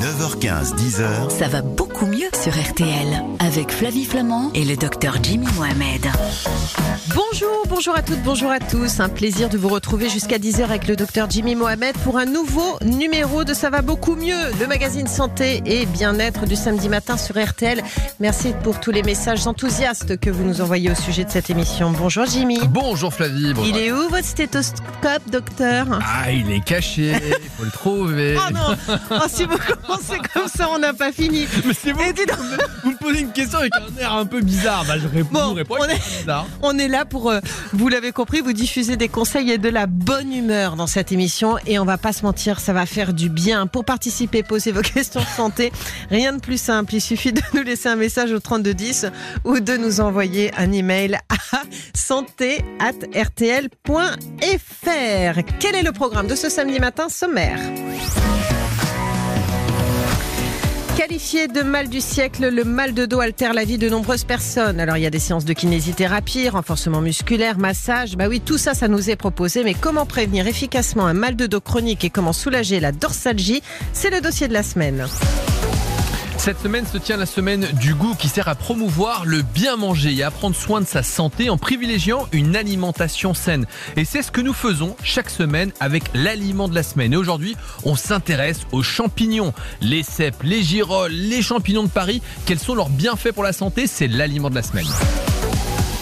9h15, 10h, Ça va beaucoup mieux sur RTL avec Flavie Flamand et le docteur Jimmy Mohamed. Bonjour, bonjour à toutes, bonjour à tous. Un plaisir de vous retrouver jusqu'à 10h avec le docteur Jimmy Mohamed pour un nouveau numéro de Ça va beaucoup mieux, le magazine santé et bien-être du samedi matin sur RTL. Merci pour tous les messages enthousiastes que vous nous envoyez au sujet de cette émission. Bonjour Jimmy. Bonjour Flavie. bonjour. Il est où votre stéthoscope, docteur? Ah, il est caché, il faut le trouver. Oh non Oh, Si vous commencez comme ça, on n'a pas fini. Mais c'est vous, vous me posez une question avec un air un peu bizarre. Bah, je réponds, Bon, je réponds on est- bizarre. On est là pour, euh, vous l'avez compris, vous diffuser des conseils et de la bonne humeur dans cette émission. Et on va pas se mentir, ça va faire du bien. Pour participer, poser vos questions de santé, rien de plus simple. Il suffit de nous laisser un message au 3210 ou de nous envoyer un email à santé@rtl.fr. Quel est le programme de ce samedi matin sommaire? Qualifié de mal du siècle, le mal de dos altère la vie de nombreuses personnes. Alors il y a des séances de kinésithérapie, renforcement musculaire, massage. Bah oui, tout ça, ça nous est proposé. Mais comment prévenir efficacement un mal de dos chronique et comment soulager la dorsalgie C'est le dossier de la semaine. Cette semaine se tient la semaine du goût qui sert à promouvoir le bien manger et à prendre soin de sa santé en privilégiant une alimentation saine. Et c'est ce que nous faisons chaque semaine avec l'aliment de la semaine. Et aujourd'hui, on s'intéresse aux champignons. Les cèpes, les girolles, les champignons de Paris. Quels sont leurs bienfaits pour la santé? C'est l'aliment de la semaine.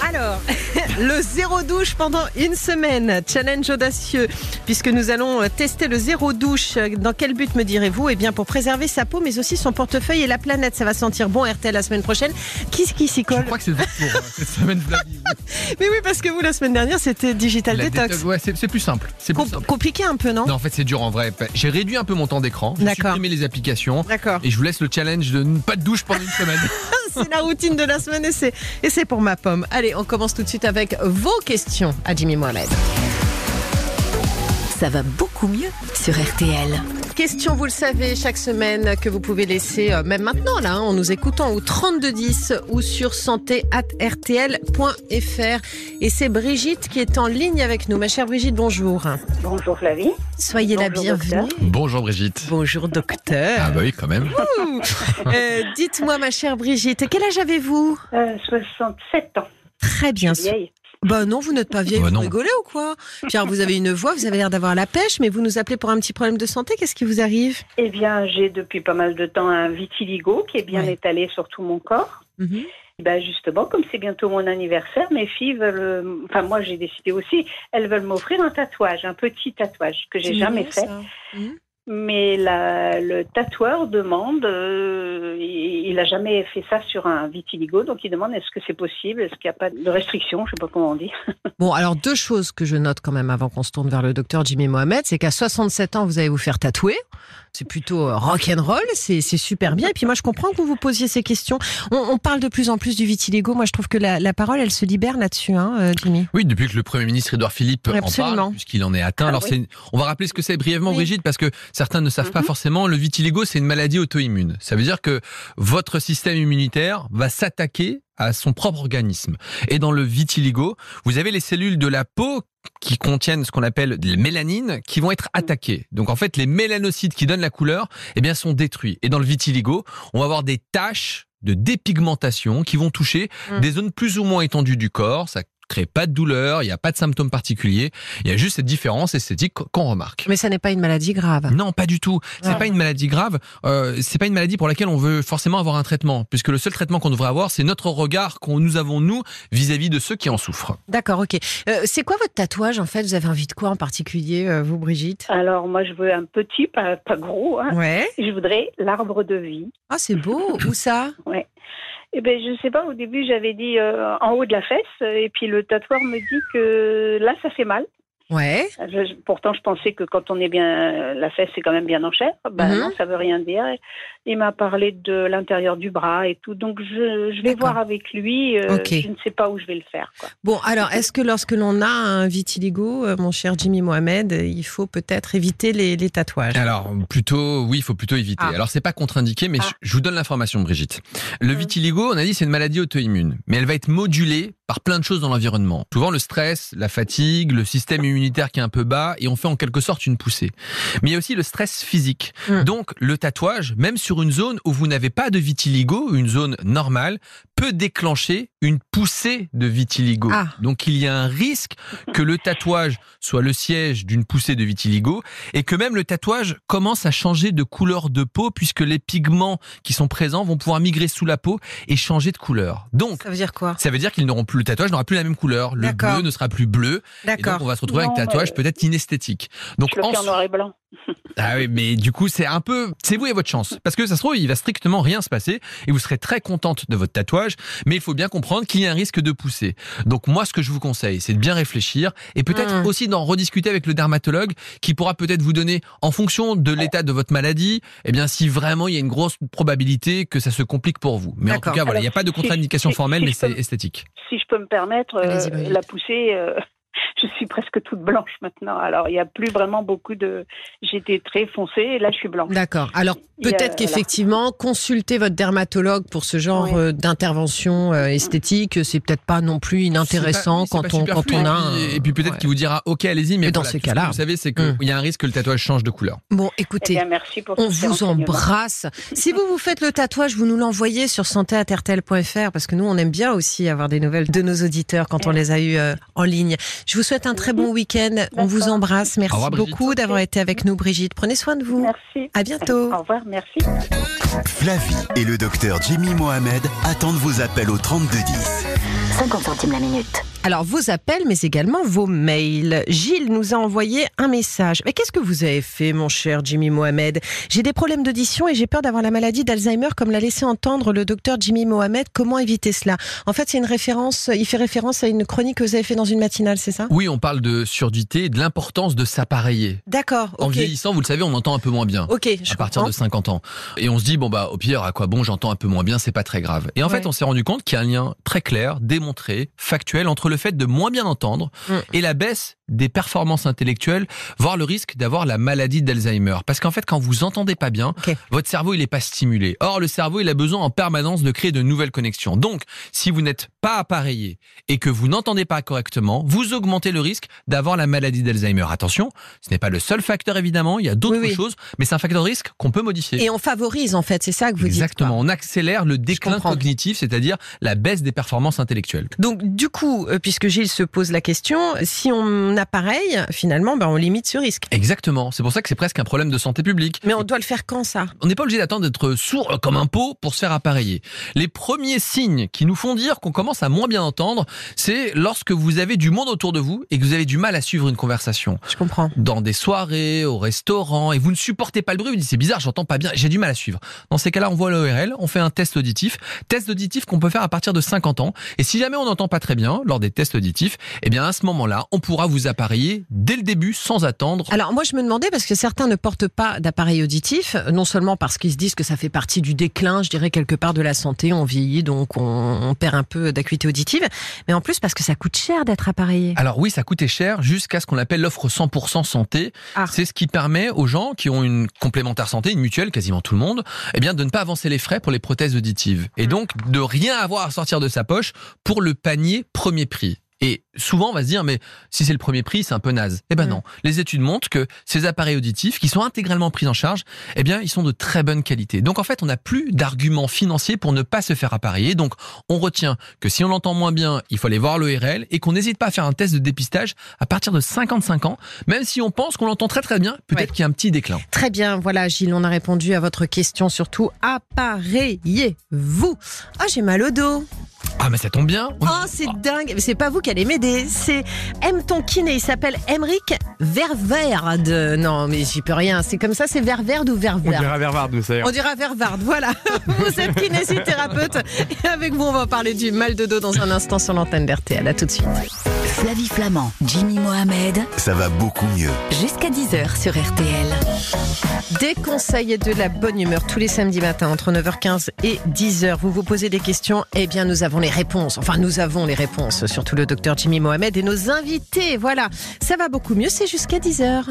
Alors, le zéro douche pendant une semaine, challenge audacieux, puisque nous allons tester le zéro douche. Dans quel but me direz-vous? Eh bien, pour préserver sa peau, mais aussi son portefeuille et la planète. Ça va sentir bon RTL la semaine prochaine. Qui, qui s'y Je colle crois que c'est votre tour hein, cette semaine, Flavie. Mais oui, parce que vous, la semaine dernière, c'était Digital La Detox. détox, ouais, c'est plus simple. C'est plus Com- compliqué un peu, non, Non, en fait, c'est dur en vrai. J'ai réduit un peu mon temps d'écran. J'ai D'accord. supprimé les applications. D'accord. Et je vous laisse le challenge de ne pas de douche pendant une semaine. C'est la routine de la semaine et c'est, pour ma pomme. Allez, on commence tout de suite avec vos questions à Jimmy Mohamed. Ça va beaucoup mieux sur RTL. Question, vous le savez, chaque semaine que vous pouvez laisser, euh, même maintenant, là, hein, en nous écoutant au 3210 ou sur santé.rtl.fr. Et c'est Brigitte qui est en ligne avec nous. Ma chère Brigitte, bonjour. Bonjour Flavie. Soyez la bienvenue. Bonjour Brigitte. Bonjour, docteur. Ah bah oui, quand même. Euh, dites-moi, ma chère Brigitte, quel âge avez-vous? Euh, 67 ans. Très bien. Bah non, vous n'êtes pas vieille, Bah vous non. rigolez ou quoi? Pierre, vous avez une voix, vous avez l'air d'avoir la pêche, mais vous nous appelez pour un petit problème de santé, qu'est-ce qui vous arrive? Eh bien, j'ai depuis pas mal de temps un vitiligo qui est bien Ouais. étalé sur tout mon corps. Mhm. Ben justement, comme c'est bientôt mon anniversaire, mes filles veulent, enfin moi j'ai décidé aussi, elles veulent m'offrir un tatouage, un petit tatouage que j'ai jamais fait. Mais la- le tatoueur demande, euh, il il a jamais fait ça sur un vitiligo, donc il demande est-ce que c'est possible, est-ce qu'il n'y a pas de restriction, je sais pas comment on dit. Bon, alors deux choses que je note quand même avant qu'on se tourne vers le docteur Jimmy Mohamed, c'est qu'à 67 ans, vous allez vous faire tatouer. C'est plutôt euh, rock and roll, c'est super bien. Et puis moi, je comprends que vous vous posiez ces questions. On, on parle de plus en plus du vitiligo. Moi, je trouve que la, la parole, elle se libère là-dessus, hein, euh, Jimmy. Oui, depuis que le Premier ministre Édouard Philippe en Absolument. parle, puisqu'il en est atteint. Ah Alors, oui. on va rappeler ce que c'est brièvement, Oui. Brigitte, parce que certains ne savent pas Mhm. forcément. Le vitiligo, c'est une maladie auto-immune. Ça veut dire que votre système immunitaire va s'attaquer à son propre organisme. Et dans le vitiligo, vous avez les cellules de la peau qui contiennent ce qu'on appelle des mélanines qui vont être attaquées. Donc en fait, les mélanocytes qui donnent la couleur, eh bien, sont détruits. Et dans le vitiligo, on va avoir des taches de dépigmentation qui vont toucher Mm. des zones plus ou moins étendues du corps. Ça crée pas de douleur, il n'y a pas de symptômes particuliers. Il y a juste cette différence esthétique qu'on remarque. Mais ça n'est pas une maladie grave. Non, pas du tout. C'est Ouais. pas une maladie grave. Euh, c'est pas une maladie pour laquelle on veut forcément avoir un traitement, puisque le seul traitement qu'on devrait avoir, c'est notre regard qu'on nous avons nous vis-à-vis de ceux qui en souffrent. D'accord, ok. Euh, c'est quoi votre tatouage en fait? Vous avez envie de quoi en particulier, euh, vous, Brigitte? Alors moi je veux un petit, pas, pas gros, hein. Ouais. je voudrais l'arbre de vie. Ah, c'est beau. Où ça? Eh ben, je sais pas, au début, j'avais dit euh, en haut de la fesse, et puis le tatoueur me dit que là, ça fait mal. Ouais. Je- pourtant, je pensais que quand on est bien, la fesse est quand même bien en chair. Ben Mhm. non, ça veut rien dire. Il m'a parlé de l'intérieur du bras et tout. Donc, je, je vais voir avec lui. euh, Ok. Je ne sais pas où je vais le faire. Quoi. Bon, alors, est-ce que lorsque l'on a un vitiligo, euh, mon cher Jimmy Mohamed, il faut peut-être éviter les, les tatouages? Alors plutôt, oui, il faut plutôt éviter. Ah. Alors c'est pas contre-indiqué, mais Ah. je- je vous donne l'information, Brigitte. Le Mm. vitiligo, on a dit, c'est une maladie auto-immune, mais elle va être modulée par plein de choses dans l'environnement. Souvent le stress, la fatigue, le système immunitaire qui est un peu bas et on fait en quelque sorte une poussée. Mais il y a aussi le stress physique. Mm. Donc le tatouage, même sur une zone où vous n'avez pas de vitiligo, une zone normale, peut déclencher une poussée de vitiligo. Ah. Donc il y a un risque que le tatouage soit le siège d'une poussée de vitiligo et que même le tatouage commence à changer de couleur de peau puisque les pigments qui sont présents vont pouvoir migrer sous la peau et changer de couleur. Donc Ça veut dire quoi? ça veut dire qu'ils n'auront plus le tatouage n'aura plus la même couleur. Le bleu ne sera plus bleu. Et donc D'accord. on va se retrouver avec un tatouage peut-être inesthétique. Donc Je le fais en noir et blanc. Ah oui, mais du coup, c'est un peu, c'est vous et votre chance. Parce que ça se trouve, il va strictement rien se passer et vous serez très contente de votre tatouage. Mais il faut bien comprendre qu'il y a un risque de pousser. Donc moi, ce que je vous conseille, c'est de bien réfléchir et peut-être Mm. aussi d'en rediscuter avec le dermatologue qui pourra peut-être vous donner, en fonction de l'état de votre maladie, eh bien, si vraiment il y a une grosse probabilité que ça se complique pour vous. Mais en tout cas, voilà, il n'y a pas de contre-indication si- formelle, si mais c'est esthétique. Si je peux me permettre, euh, la poussée, euh, je suis presque toute blanche maintenant. Alors, il n'y a plus vraiment beaucoup de. J'étais très foncée et là, je suis blanche. D'accord. Alors peut-être voilà. qu'effectivement, consulter votre dermatologue pour ce genre Oui. euh, d'intervention euh, esthétique, c'est peut-être pas non plus inintéressant pas- quand on quand on a. Et puis- un- Et puis peut-être ouais. qu'il vous dira, ok, allez-y, mais Mais dans voilà, ces ce cas-là- vous savez, c'est qu'il Hum. y a un risque que le tatouage change de couleur. Bon, Eh écoutez. bien, merci pour On vous embrasse. Si vous vous faites le tatouage, vous nous l'envoyez sur santéatertel.fr parce que nous, on aime bien aussi avoir des nouvelles de nos auditeurs quand on les a eus euh, en ligne. Je vous souhaite un très bon week-end. On vous embrasse. Merci revoir, beaucoup d'avoir été avec nous, Brigitte. Prenez soin de vous. Merci. À bientôt. Au revoir, merci. Flavie et le docteur Jimmy Mohamed attendent vos appels au 3210. 50 centimes la minute. Alors, vos appels, mais également vos mails. Gilles nous a envoyé un message. Mais qu'est-ce que vous avez fait, mon cher Jimmy Mohamed? J'ai des problèmes d'audition et j'ai peur d'avoir la maladie d'Alzheimer, comme l'a laissé entendre le docteur Jimmy Mohamed. Comment éviter cela? En fait, c'est une référence. Il fait référence à une chronique que vous avez fait dans une matinale, c'est ça? Oui, on parle de surdité et de l'importance de s'appareiller. D'accord. En vieillissant, vous le savez, on entend un peu moins bien. Ok. Je à partir comprends. de 50 ans. Et on se dit, bon, bah, au pire, à quoi bon, j'entends un peu moins bien, c'est pas très grave. Et en Ouais. fait, on s'est rendu compte qu'il y a un lien très clair, démontré, factuel, entre le fait de moins bien entendre Mm. et la baisse des performances intellectuelles, voire le risque d'avoir la maladie d'Alzheimer. Parce qu'en fait, quand vous entendez pas bien, votre cerveau, il est pas stimulé. Or, le cerveau, il a besoin en permanence de créer de nouvelles connexions. Donc, si vous n'êtes pas appareillé et que vous n'entendez pas correctement, vous augmentez le risque d'avoir la maladie d'Alzheimer. Attention, ce n'est pas le seul facteur, évidemment. Il y a d'autres Oui, oui. choses, mais c'est un facteur de risque qu'on peut modifier. Et on favorise, en fait. C'est ça que vous Exactement. dites. On accélère le déclin cognitif, c'est-à-dire la baisse des performances intellectuelles. Donc, du coup, euh, puisque Gilles se pose la question, si on appareille, finalement, ben, on limite ce risque. Exactement. C'est pour ça que c'est presque un problème de santé publique. Mais on doit le faire quand, ça? On n'est pas obligé d'attendre d'être sourd comme un pot pour se faire appareiller. Les premiers signes qui nous font dire qu'on commence à moins bien entendre, c'est lorsque vous avez du monde autour de vous et que vous avez du mal à suivre une conversation. Je comprends. Dans des soirées, au restaurant, et vous ne supportez pas le bruit, vous dites c'est bizarre, j'entends pas bien, j'ai du mal à suivre. Dans ces cas-là, on voit l'ORL, on fait un test auditif, test auditif qu'on peut faire à partir de 50 ans. Et si jamais on n'entend pas très bien lors des tests auditifs, eh bien à ce moment-là, on pourra vous appareiller dès le début sans attendre. Alors moi je me demandais parce que certains ne portent pas d'appareil auditif, non seulement parce qu'ils se disent que ça fait partie du déclin, je dirais quelque part de la santé, on vieillit donc on, on perd un peu d'acuité auditive, mais en plus parce que ça coûte cher d'être appareillé. Alors oui, ça coûtait cher jusqu'à ce qu'on appelle l'offre 100% santé. Ah. C'est ce qui permet aux gens qui ont une complémentaire santé, une mutuelle, quasiment tout le monde, eh bien de ne pas avancer les frais pour les prothèses auditives et donc de rien avoir à sortir de sa poche pour le panier premier prix. Et souvent, on va se dire, mais si c'est le premier prix, c'est un peu naze. Eh ben Mm. non. Les études montrent que ces appareils auditifs, qui sont intégralement pris en charge, eh bien, ils sont de très bonne qualité. Donc, en fait, on n'a plus d'arguments financiers pour ne pas se faire appareiller. Donc, on retient que si on l'entend moins bien, il faut aller voir l'ORL et qu'on n'hésite pas à faire un test de dépistage à partir de 55 ans, même si on pense qu'on l'entend très très bien, peut-être Ouais. qu'il y a un petit déclin. Très bien, voilà Gilles, on a répondu à votre question, surtout appareillez-vous. Ah j'ai mal au dos. Ah, mais ça tombe bien. Oh c'est dingue, mais c'est pas vous qui allez m'aider, c'est M ton kiné, il s'appelle Emeric Ververde. Non mais j'y peux rien, c'est comme ça, c'est Ververde ou On Ververde dirait Vervard, nous, ça ira. On dira Vervard, voilà. Vous êtes kinésithérapeute. Et avec vous, on va parler du mal de dos dans un instant sur l'antenne d'RTL. À tout de suite. Flavie Flamand, Jimmy Mohamed, Ça va beaucoup mieux. jusqu'à 10h sur RTL. Des conseils et de la bonne humeur tous les samedis matins entre 9h15 et 10h. Vous vous posez des questions Eh bien, nous avons réponses. Enfin, nous avons les réponses. Surtout le docteur Jimmy Mohamed et nos invités. Voilà. Ça va beaucoup mieux. C'est jusqu'à 10h.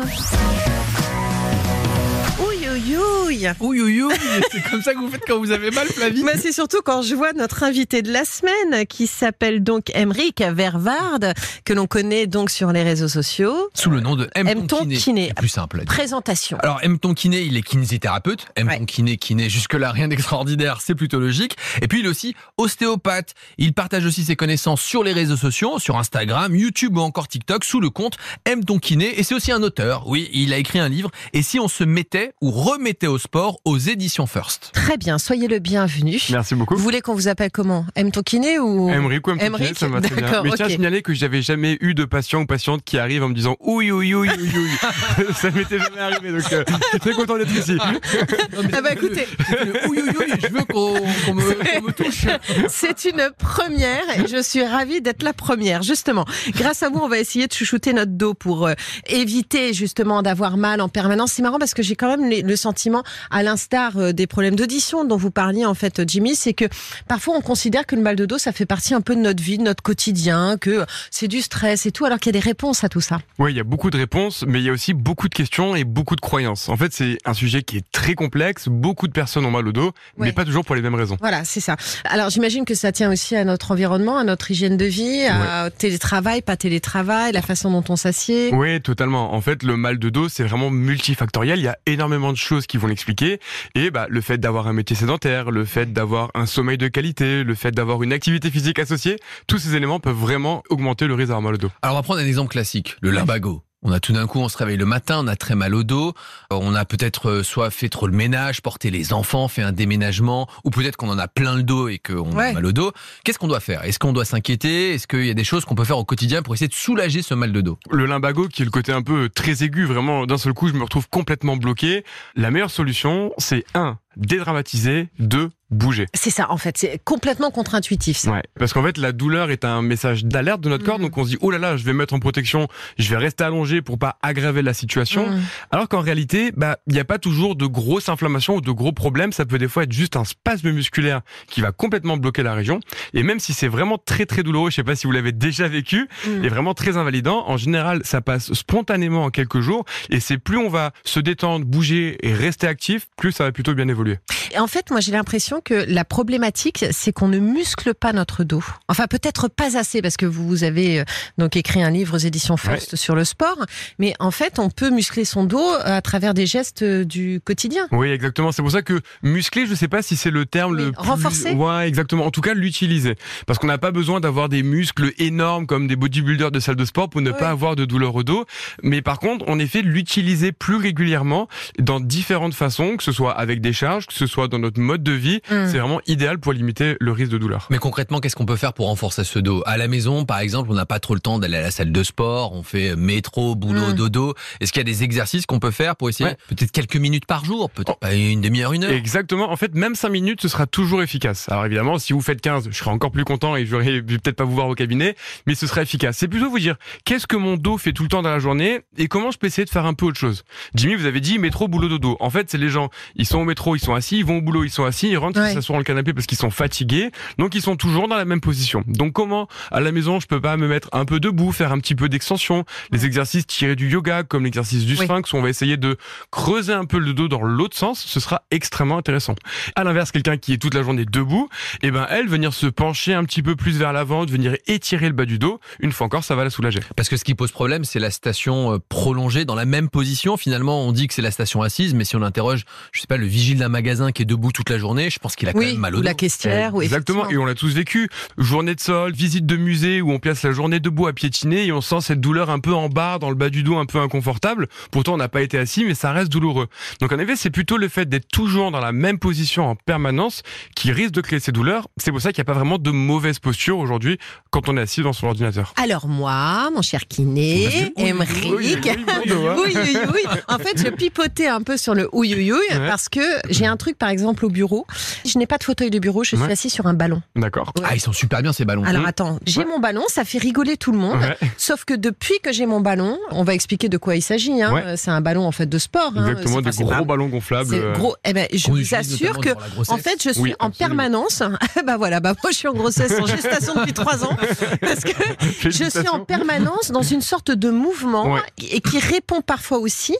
Ouïe, ouïe. C'est comme ça que vous faites quand vous avez mal, Flavie Bah, c'est surtout quand je vois notre invité de la semaine qui s'appelle donc Emeric Vervard, que l'on connaît donc sur les réseaux sociaux. Sous le nom de M. M. ton kiné? Kiné. C'est plus simple. Présentation. Alors M ton kiné, il est kinésithérapeute. M Ouais. ton kiné, kiné, jusque là rien d'extraordinaire, c'est plutôt logique. Et puis il est aussi ostéopathe. Il partage aussi ses connaissances sur les réseaux sociaux, sur Instagram, YouTube ou encore TikTok sous le compte M ton kiné. Et c'est aussi un auteur. Oui, il a écrit un livre. Et si on se mettait ou remettait au sport aux éditions First. Très bien, soyez le bienvenu. Merci beaucoup. Vous voulez qu'on vous appelle comment? M. Tokiné ou Emric ou M. Touquet, ça me va très bien. d'accord, Mais je tiens à signaler que j'avais jamais eu de patient ou patiente qui arrive en me disant oui, oui, oui, oui, oui. ça m'était jamais arrivé, donc euh, je suis très content d'être ici. Ah bah écoutez, Oui, oui, oui, je veux qu'on qu'on me, qu'on me touche. c'est une première et je suis ravie d'être la première. Justement, grâce à vous, on va essayer de chouchouter notre dos pour euh, éviter justement d'avoir mal en permanence. C'est marrant parce que j'ai quand même les- le sentiment, à l'instar euh, des problèmes d'audition dont vous parliez en fait, Jimmy, c'est que parfois on considère que le mal de dos, ça fait partie un peu de notre vie, de notre quotidien, que c'est du stress et tout, alors qu'il y a des réponses à tout ça. Oui, il y a beaucoup de réponses, mais il y a aussi beaucoup de questions et beaucoup de croyances. En fait, c'est un sujet qui est très complexe. Beaucoup de personnes ont mal au dos, Ouais. mais pas toujours pour les mêmes raisons. Voilà, c'est ça. Alors j'imagine que ça tient aussi à notre environnement, à notre hygiène de vie, à télétravail, pas télétravail, la façon dont on s'assied. Oui, totalement. En fait, le mal de dos, c'est vraiment multifactoriel. Il y a énormément de choses qui vont l'expliquer. Et bah, le fait d'avoir un métier sédentaire, le fait d'avoir un sommeil de qualité, le fait d'avoir une activité physique associée, tous ces éléments peuvent vraiment augmenter le risque d'avoir mal au dos. Alors on va prendre un exemple classique, le lumbago. On a tout d'un coup, on se réveille le matin, on a très mal au dos. Euh, On a peut-être euh, soit fait trop le ménage, porté les enfants, fait un déménagement, ou peut-être qu'on en a plein le dos et qu'on Ouais. a mal au dos. Qu'est-ce qu'on doit faire? Est-ce qu'on doit s'inquiéter? Est-ce qu'il y a des choses qu'on peut faire au quotidien pour essayer de soulager ce mal de dos? Le limbago, qui est le côté un peu très aigu, vraiment d'un seul coup, je me retrouve complètement bloqué. La meilleure solution, c'est un, dédramatiser, deux, bouger. C'est ça, en fait, c'est complètement contre-intuitif. ça. Ouais. Parce qu'en fait, la douleur est un message d'alerte de notre corps, Mhm. donc on se dit, oh là là, je vais me mettre en protection, je vais rester allongé pour pas aggraver la situation. Mm. Alors qu'en réalité, bah, il n'y a pas toujours de grosses inflammations ou de gros problèmes. Ça peut des fois être juste un spasme musculaire qui va complètement bloquer la région. Et même si c'est vraiment très très douloureux, je sais pas si vous l'avez déjà vécu, Mm. et vraiment très invalidant, en général, ça passe spontanément en quelques jours. Et c'est plus on va se détendre, bouger et rester actif, plus ça va plutôt bien évoluer. Et en fait, moi, j'ai l'impression que la problématique, c'est qu'on ne muscle pas notre dos. Enfin, peut-être pas assez, parce que vous avez euh, donc écrit un livre aux éditions First sur le sport. Mais en fait, on peut muscler son dos à travers des gestes euh, du quotidien. Oui, exactement. C'est pour ça que muscler, je sais pas si c'est le terme Oui, le plus... renforcer Ouais, exactement. En tout cas, l'utiliser. Parce qu'on n'a pas besoin d'avoir des muscles énormes comme des bodybuilders de salle de sport pour ne pas avoir de douleur au dos. Mais par contre, en effet, l'utiliser plus régulièrement dans différentes façons, que ce soit avec des charges, que ce soit dans notre mode de vie, Mm. c'est vraiment idéal pour limiter le risque de douleur. Mais concrètement, qu'est-ce qu'on peut faire pour renforcer ce dos? À la maison, par exemple, on n'a pas trop le temps d'aller à la salle de sport, on fait métro, boulot, Mm. dodo. Est-ce qu'il y a des exercices qu'on peut faire pour essayer Ouais. peut-être quelques minutes par jour, peut-être pas une demi-heure, une heure? Exactement. En fait, même 5 minutes, ce sera toujours efficace. Alors évidemment, si vous faites 15, je serai encore plus content et je vais peut-être pas vous voir au cabinet, mais ce sera efficace. C'est plutôt vous dire, qu'est-ce que mon dos fait tout le temps dans la journée et comment je peux essayer de faire un peu autre chose? Jimmy, vous avez dit métro, boulot, dodo. En fait, c'est les gens, ils sont au métro, ils sont assis, ils vont au boulot, ils sont assis, ils rentrent, Ouais. ils s'assoient dans le canapé parce qu'ils sont fatigués. Donc ils sont toujours dans la même position. Donc comment, à la maison, je peux pas me mettre un peu debout, faire un petit peu d'extension, les exercices tirés du yoga, comme l'exercice du Oui. sphinx, où on va essayer de creuser un peu le dos dans l'autre sens, ce sera extrêmement intéressant. À l'inverse, quelqu'un qui est toute la journée debout, et ben elle venir se pencher un petit peu plus vers l'avant, de venir étirer le bas du dos, une fois encore, ça va la soulager. Parce que ce qui pose problème, c'est la station euh, prolongée dans la même position. Finalement, on dit que c'est la station assise, mais si on interroge, je sais pas, le vigile d'un magasin qui est debout toute la journée, je pense qu'il a quand Oui, même mal au ou dos. la caissière. ou Exactement, et on l'a tous vécu. Journée de sol, visite de musée où on place la journée debout à piétiner et on sent cette douleur un peu en bas, dans le bas du dos, un peu inconfortable. Pourtant, on n'a pas été assis, mais ça reste douloureux. Donc en effet, c'est plutôt le fait d'être toujours dans la même position en permanence qui risque de créer ces douleurs. C'est pour ça qu'il n'y a pas vraiment de mauvaise posture aujourd'hui quand on est assis dans son ordinateur. Alors moi, mon cher kiné. Oui, oui, oui, oui, oui, oui, oui. En fait, je pipotais un peu sur le oui, oui, oui, Ouais. parce que j'ai un truc, par exemple au bureau. Je n'ai pas de fauteuil de bureau, je suis Ouais. assis sur un ballon. D'accord. Ah, ils sont super bien ces ballons. Alors Mhm. attends, j'ai Ouais. mon ballon, ça fait rigoler tout le monde. Ouais. Sauf que depuis que j'ai mon ballon, on va expliquer de quoi il s'agit. Hein. Ouais. C'est un ballon en fait de sport. hein. Exactement, C'est des gros pas- ballons gonflables. C'est euh, gros. Eh ben, je vous assure que en fait, je suis Oui, en permanence. bah voilà, bah moi je suis en grossesse, en gestation depuis trois ans, parce que je suis en permanence dans une sorte de mouvement Ouais. et qui répond parfois aussi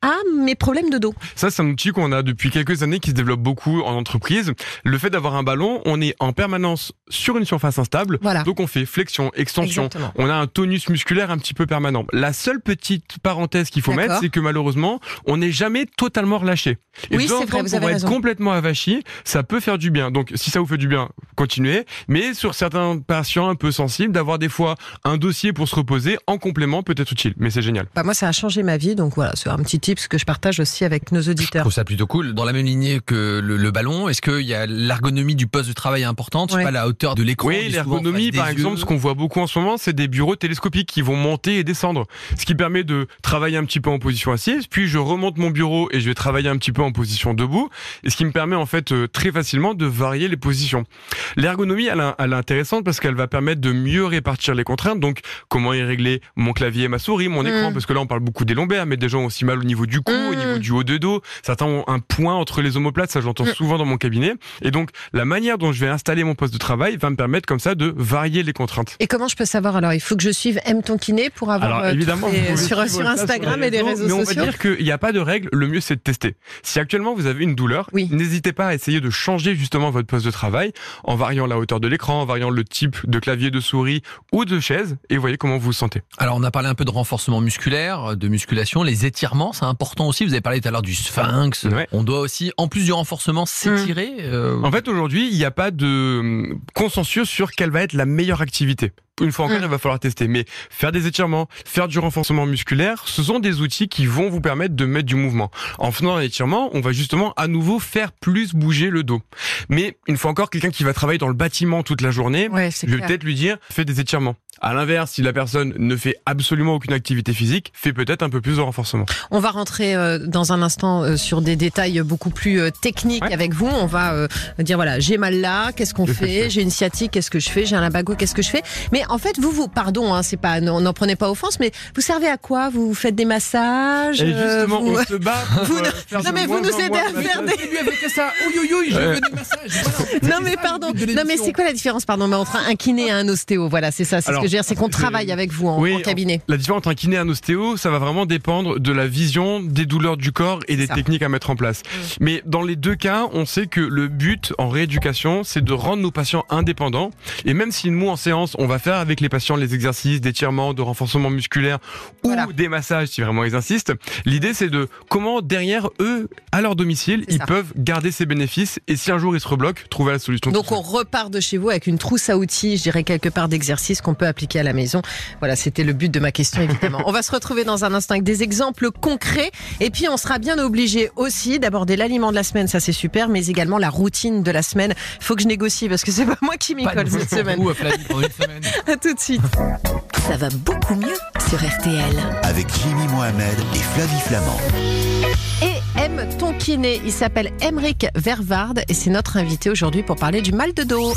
à mes problèmes de dos. Ça, c'est un outil qu'on a depuis quelques années qui se développe beaucoup en entreprise. Le fait d'avoir un ballon, on est en permanence sur une surface instable. Voilà. Donc on fait flexion, extension. Exactement. On a un tonus musculaire un petit peu permanent. La seule petite parenthèse qu'il faut mettre, c'est que malheureusement, on n'est jamais totalement relâché. Et Oui, c'est vrai, vous quand avez raison. être complètement avachi, ça peut faire du bien. Donc si ça vous fait du bien, continuez. Mais sur certains patients un peu sensibles, d'avoir des fois un dossier pour se reposer en complément peut être utile. Mais c'est génial. Bah moi, ça a changé ma vie, donc voilà, c'est un petit tips que je partage aussi avec nos Je auditeurs. trouve ça plutôt cool. Dans la même que le, le ballon, est-ce qu'il y a l'ergonomie du poste de travail est importante Ouais. pas, la hauteur de l'écran. Oui, l'ergonomie, par yeux. exemple, ce qu'on voit beaucoup en ce moment, c'est des bureaux télescopiques qui vont monter et descendre. Ce qui permet de travailler un petit peu en position assise, puis je remonte mon bureau et je vais travailler un petit peu en position debout, et ce qui me permet en fait euh, très facilement de varier les positions. L'ergonomie, elle, est- elle est intéressante parce qu'elle va permettre de mieux répartir les contraintes, donc comment y régler mon clavier et ma souris, mon écran, Mm. parce que là on parle beaucoup des lombaires, mais des gens ont aussi mal au niveau du cou, au Mm. niveau du haut de dos, certains ont un point entre les omoplates, ça j'entends Mm. souvent dans mon cabinet, et donc la manière dont je vais installer mon poste de travail va me permettre comme ça de varier les contraintes. Et comment je peux savoir alors Il faut que je suive M ton kiné pour avoir Alors euh, évidemment, les- sur, Instagram et les réseaux mais on va sociaux. dire qu'il n'y a pas de règle. Le mieux c'est de tester. Si actuellement vous avez une douleur, Oui. n'hésitez pas à essayer de changer justement votre poste de travail en variant la hauteur de l'écran, en variant le type de clavier de souris ou de chaise, et voyez comment vous vous sentez. Alors, on a parlé un peu de renforcement musculaire, de musculation, les étirements, c'est important aussi. Vous avez parlé tout à l'heure du sphinx. Ouais. On doit aussi, en plus du renforcement, s'étirer. euh, En fait, aujourd'hui, il n'y a pas de hum, consensus sur quelle va être la meilleure activité. Une fois encore, Mm. il va falloir tester. Mais faire des étirements, faire du renforcement musculaire, ce sont des outils qui vont vous permettre de mettre du mouvement. En faisant un étirement, on va justement à nouveau faire plus bouger le dos. Mais une fois encore, quelqu'un qui va travailler dans le bâtiment toute la journée, Ouais, je vais peut-être lui dire, fais des étirements. À l'inverse, si la personne ne fait absolument aucune activité physique, fais peut-être un peu plus de renforcement. On va rentrer euh, dans un instant euh, sur des détails beaucoup plus euh, techniques Ouais. avec vous. On va euh, dire voilà, j'ai mal là, qu'est-ce qu'on fait? J'ai une sciatique, qu'est-ce que je fais? J'ai un lumbago, qu'est-ce que je fais? Mais en fait, vous, vous, pardon, hein, c'est pas, non, n'en prenez pas offense, mais vous servez à quoi? Vous faites des massages Et euh, justement, vous- on se bat pour vous euh, ne- faire non, mais vous nous aidez à faire des- lui ça. Je veux massages. Non mais pardon, non mais c'est quoi la différence? Pardon mais entre un kiné et un ostéo Voilà, c'est ça, c'est ce que je veux dire, c'est qu'on travaille avec vous en, Oui, en cabinet. La différence entre un kiné et un ostéo, ça va vraiment dépendre de la vision, des douleurs du corps et des Ça. techniques à mettre en place. Mais dans les deux cas, on sait que le but en rééducation, c'est de rendre nos patients indépendants. Et même si nous, en séance, on va faire avec les patients les exercices d'étirement, de renforcement musculaire ou Voilà. des massages, si vraiment ils insistent, l'idée c'est de comment derrière eux, à leur domicile, ils ça. peuvent garder ces bénéfices et si un jour ils se rebloquent, trouver la solution. Donc on repart de chez vous avec une trousse à outils, je dirais quelque part d'exercices qu'on peut appliquer à la maison. Voilà, c'était le but de ma question évidemment. on va se retrouver dans un instant avec des exemples concrets et puis on sera bien obligé aussi d'aborder de la semaine, ça c'est super, mais également la routine de la semaine. Faut que je négocie parce que c'est pas moi qui m'y colle cette semaine. Ou à Flavie pendant une semaine. À tout de suite. Ça va beaucoup mieux sur RTL. Avec Jimmy Mohamed et Flavie Flamand. Et M ton kiné, il s'appelle Emeric Vervard et c'est notre invité aujourd'hui pour parler du mal de dos.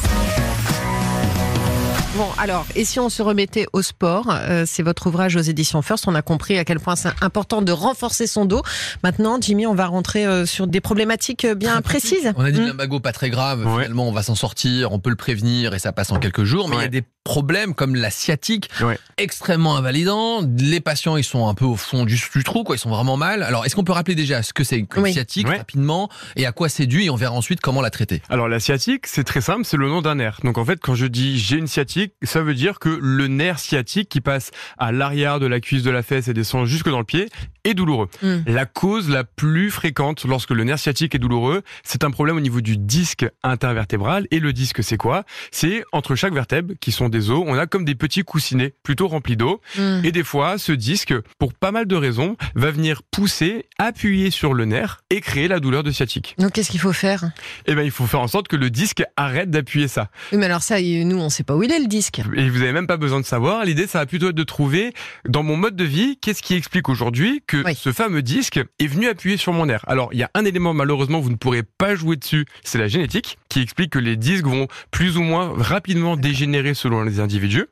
Bon, alors, et si on se remettait au sport euh, C'est votre ouvrage aux éditions First. On a compris à quel point c'est important de renforcer son dos. Maintenant, Jimmy, on va rentrer euh, sur des problématiques euh, bien précises. On a dit Hmm. le lumbago pas très grave. Ouais. Finalement, on va s'en sortir, on peut le prévenir et ça passe en quelques jours. Mais il y a des problèmes comme la sciatique, Ouais. extrêmement invalidant. Les patients, ils sont un peu au fond du, du trou, quoi. Ils sont vraiment mal. Alors, est-ce qu'on peut rappeler déjà ce que c'est qu'une Oui. sciatique Ouais. rapidement et à quoi c'est dû et on verra ensuite comment la traiter? Alors la sciatique, c'est très simple, c'est le nom d'un nerf. Donc en fait, quand je dis j'ai une sciatique, ça veut dire que le nerf sciatique qui passe à l'arrière de la cuisse de la fesse et descend jusque dans le pied est douloureux. Mm. La cause la plus fréquente lorsque le nerf sciatique est douloureux, c'est un problème au niveau du disque intervertébral. Et le disque, c'est quoi? C'est entre chaque vertèbre, qui sont des os, on a comme des petits coussinets plutôt remplis d'eau. Hmm. Et des fois, ce disque, pour pas mal de raisons, va venir pousser, appuyer sur le nerf et créer la douleur de sciatique. Donc, qu'est-ce qu'il faut faire? Eh ben, il faut faire en sorte que le disque arrête d'appuyer ça. Oui, mais alors ça, nous, on sait pas où il est le disque. Et vous avez même pas besoin de savoir. L'idée, ça va plutôt être de trouver dans mon mode de vie, qu'est-ce qui explique aujourd'hui que Oui. ce fameux disque est venu appuyer sur mon nerf. Alors, il y a un élément, malheureusement, vous ne pourrez pas jouer dessus. C'est la génétique qui explique que les disques vont plus ou moins rapidement dégénérer selon les individus.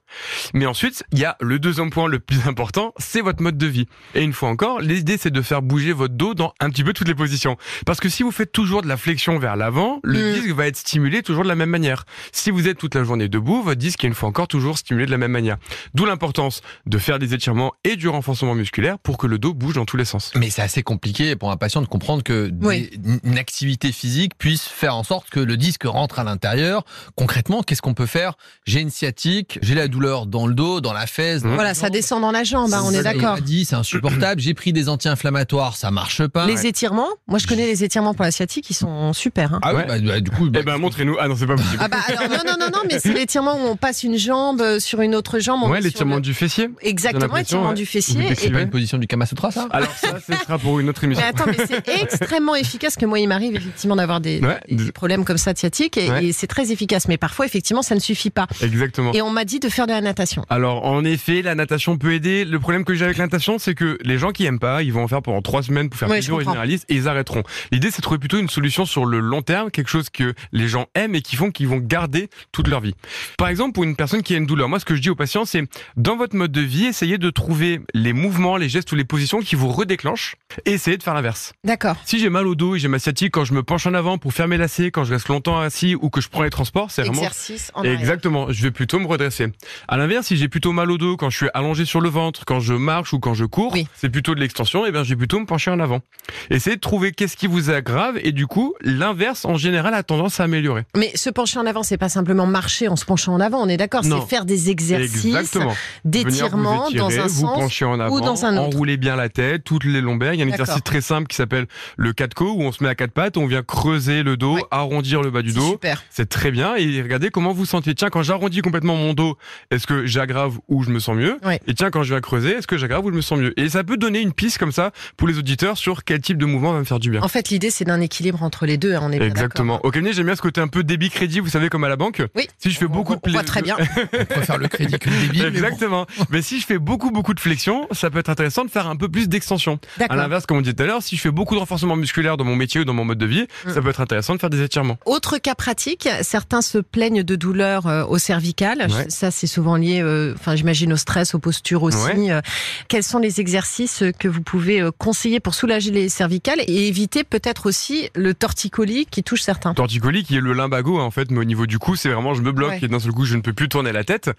Mais ensuite, il y a le deuxième point le plus important, c'est votre mode de vie. Et une fois encore, l'idée, c'est de faire bouger votre dos dans un petit peu toutes les positions. Parce que si vous faites toujours de la flexion vers l'avant, le Mm. disque va être stimulé toujours de la même manière. Si vous êtes toute la journée debout, votre disque est une fois encore toujours stimulé de la même manière. D'où l'importance de faire des étirements et du renforcement musculaire pour que le dos bouge dans tous les sens. Mais c'est assez compliqué pour un patient de comprendre que Oui. des- une activité physique puisse faire en sorte que le disque rentre à l'intérieur. Concrètement, qu'est-ce qu'on peut faire? J'ai une sciatique, j'ai la douleur dans le dos, dans la fesse. dans Mmh. la Voilà, ça descend dans la jambe, hein, on est d'accord. dit, c'est insupportable. J'ai pris des anti-inflammatoires, ça marche pas. Les étirements, moi je connais les étirements pour la sciatique, ils sont super. hein. Ah ouais, Ouais. bah, bah, du coup, bah, Eh ben, montrez-nous. Ah non, c'est pas possible. Ah bah alors non non non non mais c'est l'étirement où on passe une jambe euh, sur une autre jambe. ouais, l'étirement le- du fessier. Exactement, l'impression, étirement ouais. du fessier. c'est pas une position du Kama Sutra, ça? Alors ça, ce sera pour une autre émission. Mais attends, mais c'est extrêmement efficace que moi il m'arrive effectivement d'avoir des, Ouais. des- des problèmes comme ça de sciatique et, Ouais. et c'est très efficace. Mais parfois effectivement ça ne suffit pas. Exactement. Et on m'a dit de faire de la natation. Alors en effet, la natation peut aider. Le problème que j'ai avec la natation, c'est que les gens qui aiment pas, ils vont en faire pendant trois semaines pour faire Ouais, comprends. généralistes et ils arrêteront. L'idée, c'est de trouver plutôt une solution sur le long terme, quelque chose que les gens aiment et qui font qu'ils vont garder toute leur vie. Par exemple, pour une personne qui a une douleur, moi, ce que je dis aux patients, c'est dans votre mode de vie, essayez de trouver les mouvements, les gestes ou les positions qui vous redéclenchent et essayez de faire l'inverse. D'accord. Si j'ai mal au dos et j'ai ma sciatique quand je me penche en avant pour faire mes lacets, quand je reste longtemps assis ou que je prends les transports, c'est vraiment Exercice en arrière. Exactement, je vais plutôt me redresser. À l'inverse, si j'ai plutôt mal au dos quand je suis allongé sur le ventre, quand je marche ou quand je cours, Oui. c'est plutôt de l'extension, et bien je vais plutôt me pencher en avant. Essayez de trouver qu'est-ce qui vous aggrave et du coup, l'inverse en général a tendance à améliorer. Mais se pencher en avant, c'est pas simplement marcher en se penchant en avant, on est d'accord, c'est faire des exercices d'étirement dans un vous sens penchez en avant, dans un autre. enroulez bien la tête, toutes les lombaires. Il y a un exercice très simple qui s'appelle le 4 co où on se met à quatre pattes, on vient creuser le dos, Ouais. arrondir le bas du dos. super. C'est très bien et regardez comment vous sentez. Tiens, quand j'arrondis complètement mon dos, est-ce que j'aggrave ou je me sens mieux Ouais. Et tiens, quand je viens creuser, est-ce que j'aggrave ou je me sens mieux? Et ça peut donner une piste comme ça pour les auditeurs sur quel type de mouvement va me faire du bien. En fait, l'idée c'est d'un équilibre entre les deux, hein, on est Exactement. Au cabinet, j'aime bien ce côté un peu débit crédit, vous savez, comme à la banque. Oui. Si je fais On- beaucoup on- de on pla- très bien. on préfère le crédit que le débit. mais bon. Exactement. Mais si je fais beaucoup beaucoup de flexion, ça peut être intéressant de faire un peu plus d'extension. À l'inverse, comme on disait tout à l'heure, si je fais beaucoup de renforcement musculaire dans mon métier ou dans mon mode de vie, Mm. ça peut être intéressant de faire des étirements. Autre cas pratique, certains se plaignent de douleurs euh, au cervical. Ouais. Ça, c'est souvent lié, euh, enfin, j'imagine au stress, aux postures aussi. Ouais. Euh, Quels sont les exercices que vous pouvez euh, conseiller pour soulager les cervicales et éviter peut-être aussi le torticolis qui touche certains? Torticolis qui est le limbago en fait, mais au niveau du cou, c'est vraiment je me bloque Ouais. et d'un seul coup je ne peux plus tourner la tête.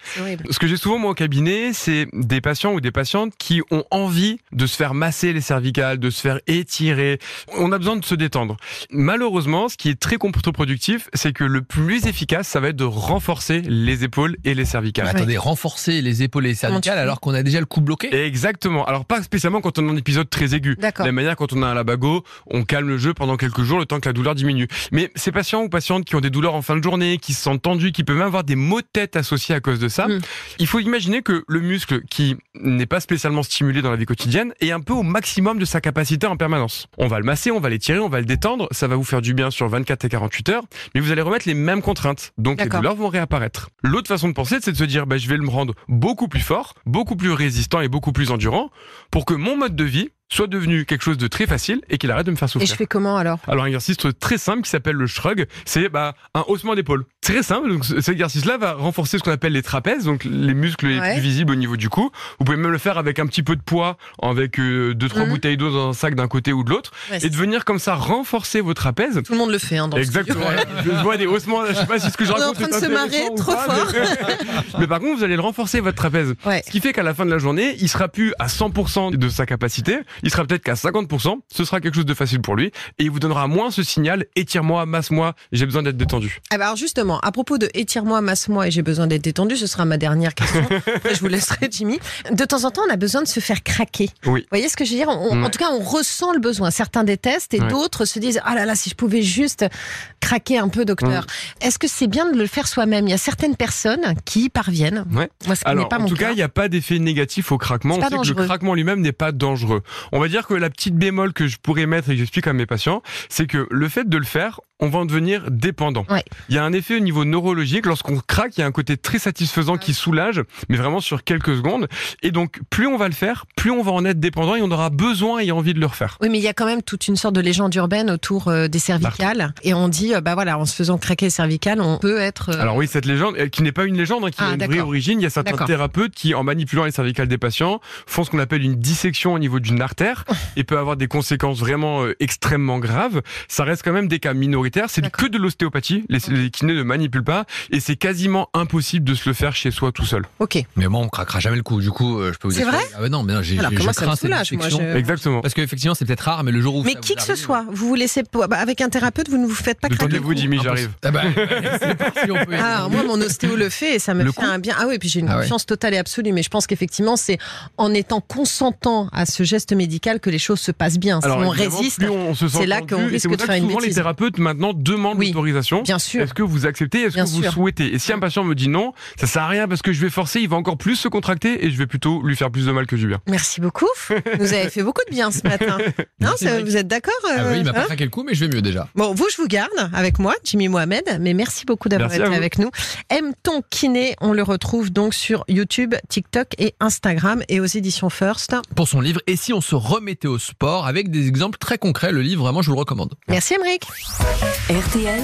Ce que j'ai souvent moi au cabinet, c'est des patients ou des patientes qui ont envie de se faire masser les cervicales, de se faire étirer. On a besoin de se détendre. Malheureusement, ce qui est très contre-productif, c'est que le plus efficace, ça va être de renforcer les épaules et les cervicales. Mais attendez, renforcer les épaules et les cervicales alors qu'on a déjà le cou bloqué Exactement. Alors pas spécialement quand on est en épisode très aigu. D'accord. De la même manière quand on a un labago, on calme le jeu pendant quelques jours le temps que la douleur diminue. Mais ces patients ou patientes qui ont des douleurs en fin de journée, qui se sentent tendus, qui peuvent même avoir des maux de tête associés à cause de ça, Mm. il faut imaginer que le muscle qui n'est pas spécialement stimulé dans la vie quotidienne est un peu au maximum de sa capacité en permanence. On va le masser, on va l'étirer, on va le détendre, ça va vous faire du bien sur 24 et 48 heures, mais vous allez remettre les mêmes contraintes. Donc les douleurs vont réapparaître. L'autre façon de penser, c'est de se dire, bah, je vais me rendre beaucoup plus fort, beaucoup plus résistant et beaucoup plus endurant pour que mon mode de vie soit devenu quelque chose de très facile et qu'il arrête de me faire Et souffrir. je fais comment alors? Alors un exercice très simple qui s'appelle le shrug, c'est bah, un haussement d'épaule. Très simple, donc ce- cet exercice-là va renforcer ce qu'on appelle les trapèzes, donc les muscles les plus visibles au niveau du cou. Vous pouvez même le faire avec un petit peu de poids, avec euh, deux trois Mhm. bouteilles d'eau dans un sac d'un côté ou de l'autre, Ouais, et de venir comme ça renforcer vos trapèzes. Tout le monde le fait hein, dans Exactement. Je vois des haussements. Je sais pas si ce que je On est en raconte train de se marrer trop pas, fort. Mais... mais par contre, vous allez le renforcer votre trapèze. Ouais. Ce qui fait qu'à la fin de la journée, il sera plus à 100% de sa capacité. Il sera peut-être qu'à 50%. Ce sera quelque chose de facile pour lui et il vous donnera moins ce signal étire-moi, masse-moi. J'ai besoin d'être détendu. Ah bah alors justement, à propos de étire-moi, masse-moi et j'ai besoin d'être détendu, ce sera ma dernière question. Après, je vous laisserai Jimmy. De temps en temps, on a besoin de se faire craquer. Oui. Vous voyez ce que je veux dire? On- En tout cas, on ressent le besoin. Certains détestent et Ouais. d'autres se disent ah là là, si je pouvais juste craquer un peu, docteur. Mm. Est-ce que c'est bien de le faire soi-même? Il y a certaines personnes qui y parviennent. Moi, ce Alors, pas en mon tout cas, il n'y a pas d'effet négatif au craquement. On sait que le craquement lui-même n'est pas dangereux. On va dire que la petite bémol que je pourrais mettre et que j'explique à mes patients, c'est que le fait de le faire, on va en devenir dépendant. Ouais. Il y a un effet au niveau neurologique, lorsqu'on craque, il y a un côté très satisfaisant qui soulage, mais vraiment sur quelques secondes. Et donc, plus on va le faire, plus on va en être dépendant et on aura besoin et envie de le refaire. Oui, mais il y a quand même toute une sorte de légende urbaine autour euh, des cervicales. Et on dit, euh, bah voilà, en se faisant craquer les cervicales, on peut être. euh, Alors oui, cette légende, qui n'est pas une légende, hein, qui Ah, a une vraie origine, il y a certains thérapeutes qui, en manipulant les cervicales des patients, font ce qu'on appelle une dissection au niveau d'une artère et peut avoir des conséquences vraiment euh, extrêmement graves. Ça reste quand même des cas minoritaires. C'est que de l'ostéopathie. Les, les kinés ne manipulent pas et c'est quasiment impossible de se le faire chez soi tout seul. Ok. Mais moi, on craquera jamais le coup. Du coup, euh, je peux vous C'est assurer- vrai Ah non, mais non, j'ai, Alors je ça me soulage. Moi, je- Exactement. Parce qu'effectivement, c'est peut-être rare, mais le jour où Mais qui vous que ce soit, vous vous laissez pas- bah, avec un thérapeute, vous ne vous faites pas craquer. cou. Jimmy, Ah, j'arrive. Ah bah, c'est parti, on peut y aller. Ah, moi, mon ostéo le fait et ça me Le fait coup un bien. Ah oui, puis j'ai une Ah ouais. confiance totale et absolue. Mais je pense qu'effectivement, c'est en étant consentant à ce geste médical que les choses se passent bien. Alors, si on résiste, plus on se sent c'est là qu'on risque c'est de faire que une souvent les bêtise. thérapeutes maintenant demandent Oui. l'autorisation. bien sûr. Est-ce que vous acceptez? Est-ce que vous sûr. souhaitez? Et si un patient me dit non, ça sert à rien parce que je vais forcer, il va encore plus se contracter et je vais plutôt lui faire plus de mal que du bien. Merci beaucoup. Vous avez fait beaucoup de bien ce matin. Non, ça- vous êtes d'accord Ah euh, oui, il m'a pas hein craqué le coup, mais je vais mieux déjà. Bon, vous, je vous garde avec moi, Jimmy Mohamed, mais merci beaucoup d'avoir été avec nous. Aime-ton kiné, on le retrouve donc sur YouTube, TikTok et Instagram et aux éditions First. Pour son livre, Et si on se remettait au sport avec des exemples très concrets, le livre, vraiment, je vous le recommande. Merci, Emeric. RTL,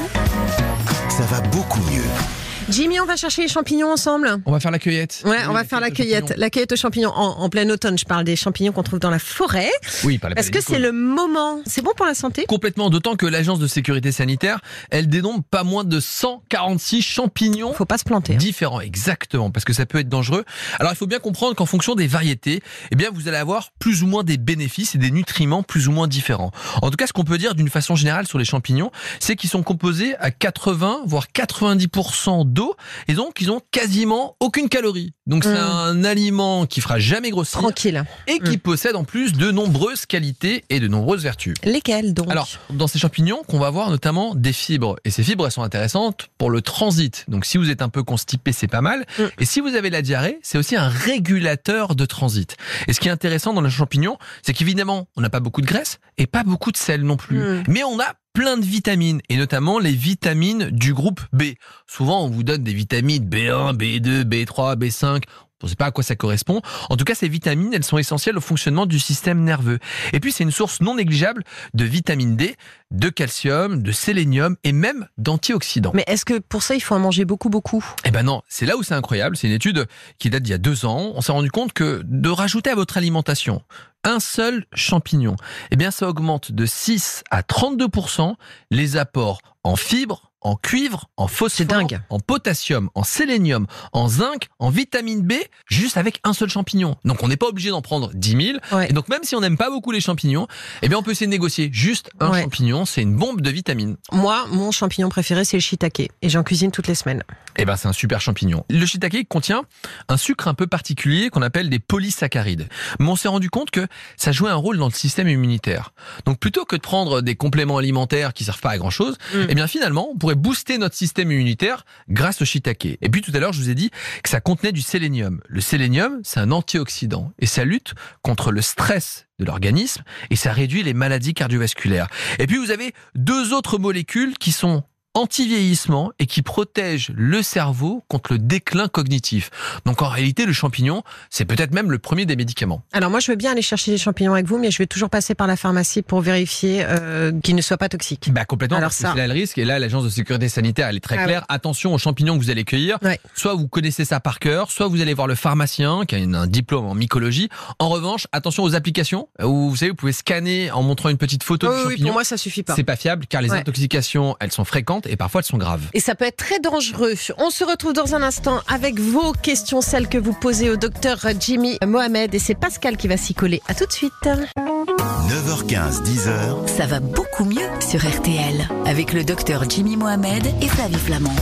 Ça va beaucoup mieux. Jimmy, on va chercher les champignons ensemble. On va faire la cueillette. Ouais, Oui, on va faire la cueillette. La cueillette aux champignons en, en plein automne. Je parle des champignons qu'on trouve dans la forêt. Oui, par la Parce que c'est le moment. C'est bon pour la santé? Complètement, d'autant que l'agence de sécurité sanitaire, elle dénombre pas moins de 146 champignons Faut pas se planter. hein. différents, exactement, parce que ça peut être dangereux. Alors il faut bien comprendre qu'en fonction des variétés, eh bien vous allez avoir plus ou moins des bénéfices et des nutriments plus ou moins différents. En tout cas, ce qu'on peut dire d'une façon générale sur les champignons, c'est qu'ils sont composés à 80 voire 90% d'eau et donc ils ont quasiment aucune calorie. Donc c'est Mm. un aliment qui fera jamais grossir Tranquille. et qui possède en plus de nombreuses qualités et de nombreuses vertus. Lesquels donc? Alors, dans ces champignons, qu'on va voir notamment des fibres. Et ces fibres, elles sont intéressantes pour le transit. Donc, si vous êtes un peu constipé, c'est pas mal. Mm. Et si vous avez la diarrhée, c'est aussi un régulateur de transit. Et ce qui est intéressant dans les champignons, c'est qu'évidemment, on n'a pas beaucoup de graisse et pas beaucoup de sel non plus. Mm. Mais on a plein de vitamines, et notamment les vitamines du groupe B. Souvent, on vous donne des vitamines B1, B2, B3, B5. On ne sait pas à quoi ça correspond. En tout cas, ces vitamines, elles sont essentielles au fonctionnement du système nerveux. Et puis, c'est une source non négligeable de vitamine D, de calcium, de sélénium et même d'antioxydants. Mais est-ce que pour ça, il faut en manger beaucoup, beaucoup? Eh ben non, c'est là où c'est incroyable. C'est une étude qui date d'il y a deux ans. On s'est rendu compte que de rajouter à votre alimentation un seul champignon, eh bien ça augmente de 6 à 32% les apports en fibres, en cuivre, en phosphore, en potassium, en sélénium, en zinc, en vitamine B, juste avec un seul champignon. Donc on n'est pas obligé d'en prendre 10 000. Ouais. Et donc même si on n'aime pas beaucoup les champignons, eh bien on peut essayer de négocier juste un Ouais. champignon. C'est une bombe de vitamines. Moi, mon champignon préféré, c'est le shiitake. Et j'en cuisine toutes les semaines. Eh ben, c'est un super champignon. Le shiitake contient un sucre un peu particulier qu'on appelle des polysaccharides. Mais on s'est rendu compte que ça jouait un rôle dans le système immunitaire. Donc, plutôt que de prendre des compléments alimentaires qui servent pas à grand chose, Mm. eh bien, finalement, on pourrait booster notre système immunitaire grâce au shiitake. Et puis, tout à l'heure, je vous ai dit que ça contenait du sélénium. Le sélénium, c'est un antioxydant et ça lutte contre le stress de l'organisme et ça réduit les maladies cardiovasculaires. Et puis, vous avez deux autres molécules qui sont anti-vieillissement et qui protègent le cerveau contre le déclin cognitif. Donc en réalité, le champignon, c'est peut-être même le premier des médicaments. Alors moi, je veux bien aller chercher des champignons avec vous, mais je vais toujours passer par la pharmacie pour vérifier euh, qu'ils ne soient pas toxiques. Bah complètement, Alors parce que ça- c'est là le risque. Et là, l'agence de sécurité sanitaire, elle est très Ah claire. Attention aux champignons que vous allez cueillir. Ouais. Soit vous connaissez ça par cœur, soit vous allez voir le pharmacien qui a une- un diplôme en mycologie. En revanche, attention aux applications où vous savez, vous pouvez scanner en montrant une petite photo Oh, du oui, oui, champignon. pour moi, ça suffit pas. c'est pas fiable car les Ouais. intoxications, elles sont fréquentes et parfois elles sont graves. Et ça peut être très dangereux. On se retrouve dans un instant avec vos questions, celles que vous posez au docteur Jimmy Mohamed. Et c'est Pascal qui va s'y coller. À tout de suite. 9h15, 10h, ça va beaucoup mieux sur RTL avec le docteur Jimmy Mohamed et Flavie Flamand.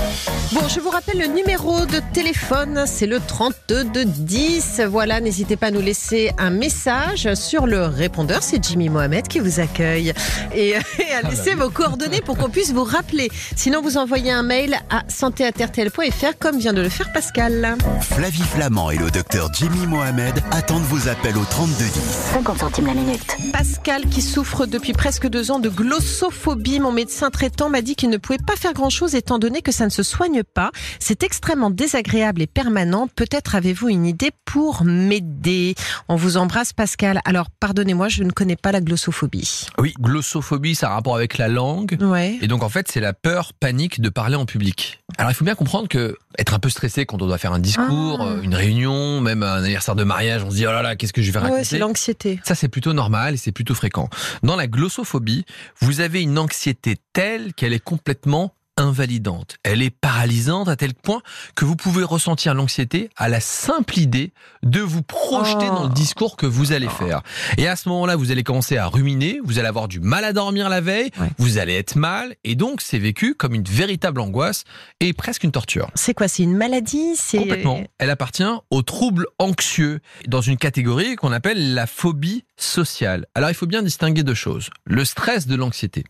Bon, je vous rappelle le numéro de téléphone, c'est le 3210. Voilà, n'hésitez pas à nous laisser un message sur le répondeur. C'est Jimmy Mohamed qui vous accueille. Et, et à bah laisser vos coordonnées pour qu'on puisse vous rappeler. Sinon, vous envoyez un mail à santé@rtl.fr comme vient de le faire Pascal. Flavie Flamand et le docteur Jimmy Mohamed attendent vos appels au 3210. 50 centimes la minute. Pascal qui souffre depuis presque deux ans de glossophobie. Mon médecin traitant m'a dit qu'il ne pouvait pas faire grand-chose étant donné que ça ne se soigne pas. C'est extrêmement désagréable et permanent. Peut-être avez-vous une idée pour m'aider? On vous embrasse Pascal. Alors pardonnez-moi, je ne connais pas la glossophobie. Oui, glossophobie, ça a un rapport avec la langue. Ouais. Et donc en fait, c'est la peur panique de parler en public. Alors il faut bien comprendre que être un peu stressé quand on doit faire un discours, Ah. euh, une réunion, même un anniversaire de mariage, on se dit oh là là, qu'est-ce que je vais Ouais, raconter c'est l'anxiété. Ça, c'est plutôt normal et c'est plutôt fréquent. Dans la glossophobie, vous avez une anxiété telle qu'elle est complètement invalidante. Elle est paralysante à tel point que vous pouvez ressentir l'anxiété à la simple idée de vous projeter Oh. dans le discours que vous allez faire. Et à ce moment-là, vous allez commencer à ruminer, vous allez avoir du mal à dormir la veille, Ouais. vous allez être mal, et donc c'est vécu comme une véritable angoisse et presque une torture. C'est quoi C'est une maladie C'est Complètement. Elle appartient aux troubles anxieux, dans une catégorie qu'on appelle la phobie sociale. Alors il faut bien distinguer deux choses. Le stress de l'anxiété.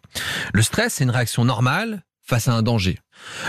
Le stress, c'est une réaction normale face à un danger.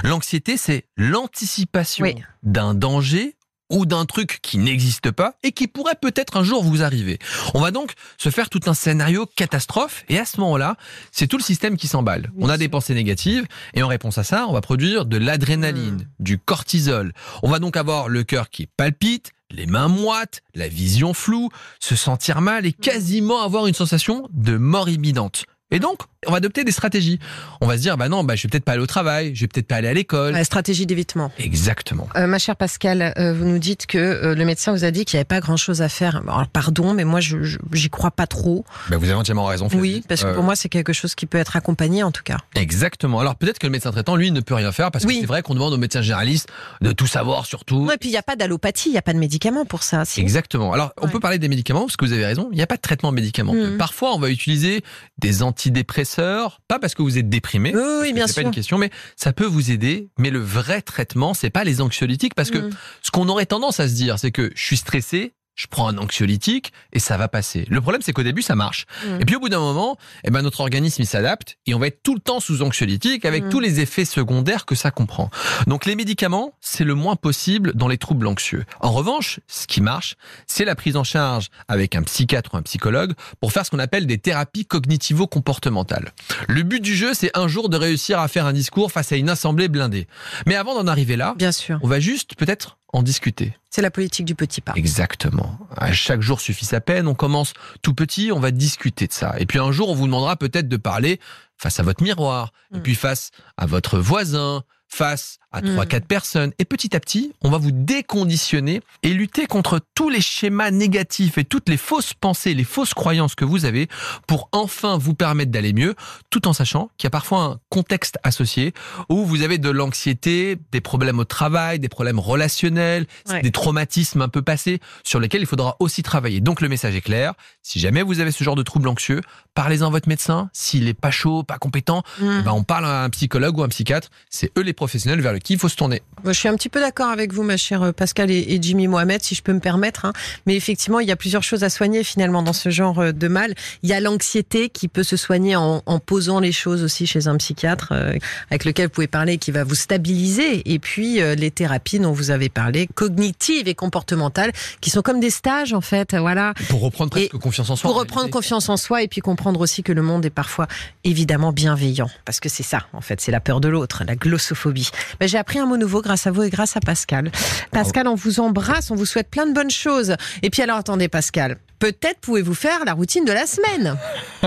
L'anxiété, c'est l'anticipation Oui. d'un danger ou d'un truc qui n'existe pas et qui pourrait peut-être un jour vous arriver. On va donc se faire tout un scénario catastrophe et à ce moment-là, c'est tout le système qui s'emballe. On a des pensées négatives et en réponse à ça, on va produire de l'adrénaline, Hmm. du cortisol. On va donc avoir le cœur qui palpite, les mains moites, la vision floue, se sentir mal et quasiment avoir une sensation de mort imminente. Et donc, on va adopter des stratégies. On va se dire, bah non, bah je vais peut-être pas aller au travail, je vais peut-être pas aller à l'école. La stratégie d'évitement. Exactement. Euh, ma chère Pascal, euh, vous nous dites que euh, le médecin vous a dit qu'il n'y avait pas grand-chose à faire. Alors, pardon, mais moi, je j'y crois pas trop. Bah, vous avez entièrement raison. Flavie. Oui, parce que pour moi, c'est quelque chose qui peut être accompagné, en tout cas. Exactement. Alors peut-être que le médecin traitant, lui, ne peut rien faire parce Oui. que c'est vrai qu'on demande au médecin généraliste de tout savoir sur tout. Non, et puis, il n'y a pas d'allopathie, il n'y a pas de médicaments pour ça. si Exactement. Alors, on Ouais. peut parler des médicaments, parce que vous avez raison, il n'y a pas de traitement médicamenteux. Mhm. Parfois, on va utiliser des antidépresseurs, pas parce que vous êtes déprimé, Oui, oui, bien sûr. pas une question, mais ça peut vous aider. Mais le vrai traitement, c'est pas les anxiolytiques, parce que Mhm. ce qu'on aurait tendance à se dire, c'est que je suis stressé, je prends un anxiolytique et ça va passer. Le problème, c'est qu'au début, ça marche. Mhm. Et puis au bout d'un moment, eh ben, notre organisme, il s'adapte et on va être tout le temps sous anxiolytique avec Mhm. tous les effets secondaires que ça comprend. Donc les médicaments, c'est le moins possible dans les troubles anxieux. En revanche, ce qui marche, c'est la prise en charge avec un psychiatre ou un psychologue pour faire ce qu'on appelle des thérapies cognitivo-comportementales. Le but du jeu, c'est un jour de réussir à faire un discours face à une assemblée blindée. Mais avant d'en arriver là, Bien sûr. on va juste peut-être en discuter. C'est la politique du petit pas. Exactement. À chaque jour suffit sa peine. On commence tout petit, on va discuter de ça. Et puis un jour, on vous demandera peut-être de parler face à votre miroir, et Mm. puis face à votre voisin, face à Mm. trois, quatre personnes. Et petit à petit, on va vous déconditionner et lutter contre tous les schémas négatifs et toutes les fausses pensées, les fausses croyances que vous avez pour enfin vous permettre d'aller mieux, tout en sachant qu'il y a parfois un contexte associé où vous avez de l'anxiété, des problèmes au travail, des problèmes relationnels, Ouais. des traumatismes un peu passés sur lesquels il faudra aussi travailler. Donc le message est clair. Si jamais vous avez ce genre de trouble anxieux, parlez-en à votre médecin. S'il est pas chaud, pas compétent, Mhm. eh ben on parle à un psychologue ou un psychiatre. C'est eux les professionnels vers qui il faut se tourner. Je suis un petit peu d'accord avec vous, ma chère Pascal et, Jimmy Mohamed, si je peux me permettre. hein. Mais effectivement, il y a plusieurs choses à soigner finalement dans ce genre euh, de mal. Il y a l'anxiété qui peut se soigner en, en posant les choses aussi chez un psychiatre euh, avec lequel vous pouvez parler, qui va vous stabiliser. Et puis euh, les thérapies dont vous avez parlé, cognitives et comportementales, qui sont comme des stages en fait. Voilà. Pour reprendre presque Et confiance en soi. Pour en reprendre confiance en soi et puis comprendre aussi que le monde est parfois évidemment bienveillant. Parce que c'est ça, en fait, c'est la peur de l'autre, la glossophobie. Ben, J'ai appris un mot nouveau grâce à vous et grâce à Pascal. Pascal, on vous embrasse, on vous souhaite plein de bonnes choses. Et puis alors, attendez, Pascal, peut-être pouvez-vous faire la routine de la semaine.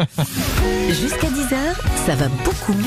Jusqu'à 10h, ça va beaucoup mieux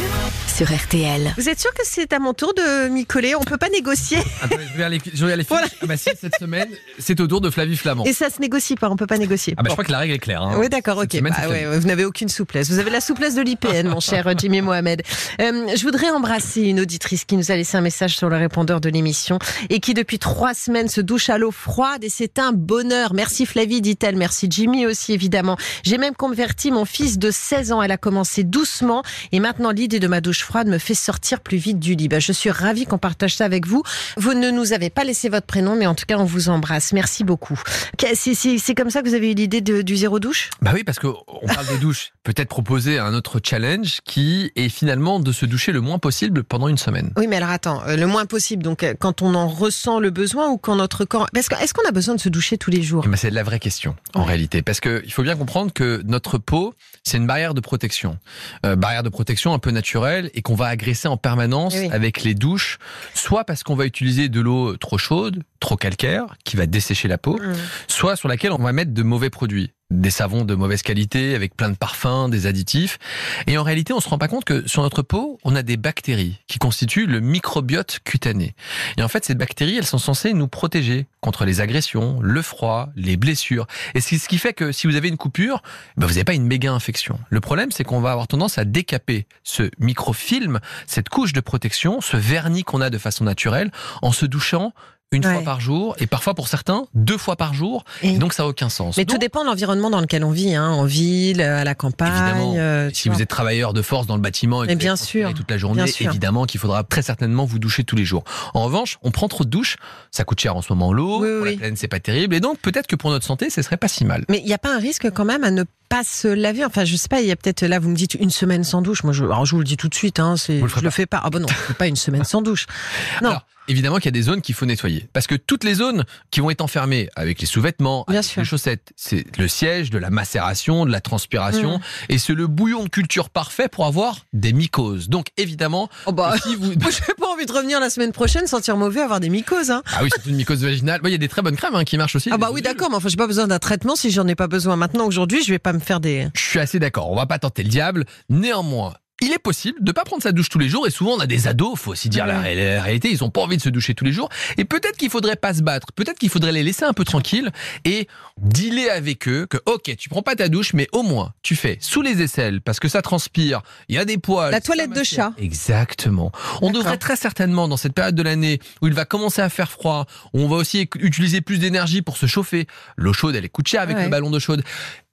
sur RTL. Vous êtes sûr que c'est à mon tour de m'y coller? On peut pas négocier. Je regarde les, je fiches. Voilà. Ah bah si, cette semaine, c'est au tour de Flavie Flamand. Et ça se négocie pas, on peut pas négocier. Ah bah je crois que la règle est claire. hein. Oui, d'accord, ok. semaine, Bah ouais, vous n'avez aucune souplesse. Vous avez la souplesse de l'IPN, mon cher Jimmy Mohamed. Euh, je voudrais embrasser une auditrice qui nous a laissé un message sur le répondeur de l'émission et qui, depuis trois semaines, se douche à l'eau froide et c'est un bonheur. Merci Flavie, dit-elle. Merci Merci Jimmy aussi, évidemment. J'ai même converti mon fils de 16 ans. Elle a commencé doucement et maintenant l'idée de ma douche froide me fait sortir plus vite du lit. Bah, je suis ravie qu'on partage ça avec vous. Vous ne nous avez pas laissé votre prénom, mais en tout cas, on vous embrasse. Merci beaucoup. C'est- comme ça que vous avez eu l'idée du zéro douche? Bah oui, parce qu'on parle des douches. Peut-être proposer un autre challenge qui est finalement de se doucher le moins possible pendant une semaine. Oui, mais alors attends, euh, le moins possible. Donc, euh, quand on en ressent le besoin ou quand notre corps. Est-ce qu'on a besoin de se doucher tous les jours? Eh ben, c'est la vraie question en Ouais. réalité, parce que il faut bien comprendre que notre peau, c'est une barrière de protection, Euh, barrière de protection un peu naturelle et qu'on va agresser en permanence oui. avec les douches, soit parce qu'on va utiliser de l'eau trop chaude, trop calcaire, qui va dessécher la peau, Mmh. soit sur laquelle on va mettre de mauvais produits, des savons de mauvaise qualité avec plein de parfums, des additifs. Et en réalité, on se rend pas compte que sur notre peau, on a des bactéries qui constituent le microbiote cutané. Et en fait, ces bactéries, elles sont censées nous protéger contre les agressions, le froid, les blessures. Et c'est ce qui fait que si vous avez une coupure, ben vous n'avez pas une méga infection. Le problème, c'est qu'on va avoir tendance à décaper ce microfilm, cette couche de protection, ce vernis qu'on a de façon naturelle, en se douchant une Ouais. fois par jour, et parfois pour certains, deux fois par jour. Et- donc ça n'a aucun sens. Mais tout dépend de l'environnement dans lequel on vit, hein, en ville, à la campagne. Évidemment. euh, si vois. vous êtes travailleur de force dans le bâtiment et que vous bien sûr, toute la journée, évidemment qu'il faudra très certainement vous doucher tous les jours. En revanche, on prend trop de douches, ça coûte cher en ce moment l'eau, Oui, pour oui. la plaine c'est pas terrible, et donc peut-être que pour notre santé, ce serait pas si mal. Mais il n'y a pas un risque quand même à ne pas se laver Enfin, je sais pas, il y a peut-être là, vous me dites une semaine sans douche. Moi, je, alors je vous le dis tout de suite, hein, c'est, le je le pas. fais pas. Ah bon non, je fais pas une semaine sans douche. Non. Alors, évidemment qu'il y a des zones qu'il faut nettoyer. Parce que toutes les zones qui vont être enfermées avec les sous-vêtements, Bien avec sûr. les chaussettes, c'est le siège de la macération, de la transpiration, Mm. et c'est le bouillon de culture parfait pour avoir des mycoses. Donc évidemment, Oh bah, si vous... moi, j'ai pas envie de revenir la semaine prochaine sentir mauvais, avoir des mycoses. Hein. Ah oui, surtout une mycose vaginale. Bah, Il y a des très bonnes crèmes hein, qui marchent aussi. Ah bah oui, d'accord, mais enfin, j'ai pas besoin d'un traitement si j'en ai pas besoin. Maintenant, aujourd'hui, je vais pas me faire des. Je suis assez d'accord, on va pas tenter le diable. Néanmoins, il est possible de pas prendre sa douche tous les jours et souvent on a des ados, faut aussi dire la, réalité, ils ont pas envie de se doucher tous les jours et peut-être qu'il faudrait pas se battre, peut-être qu'il faudrait les laisser un peu tranquilles et dealer avec eux que OK, tu prends pas ta douche mais au moins tu fais sous les aisselles parce que ça transpire, il y a des poils. La toilette de chat. Exactement. On devrait très certainement dans cette période de l'année où il va commencer à faire froid, où on va aussi utiliser plus d'énergie pour se chauffer. L'eau chaude, elle coûte cher avec Ouais. le ballon d'eau chaude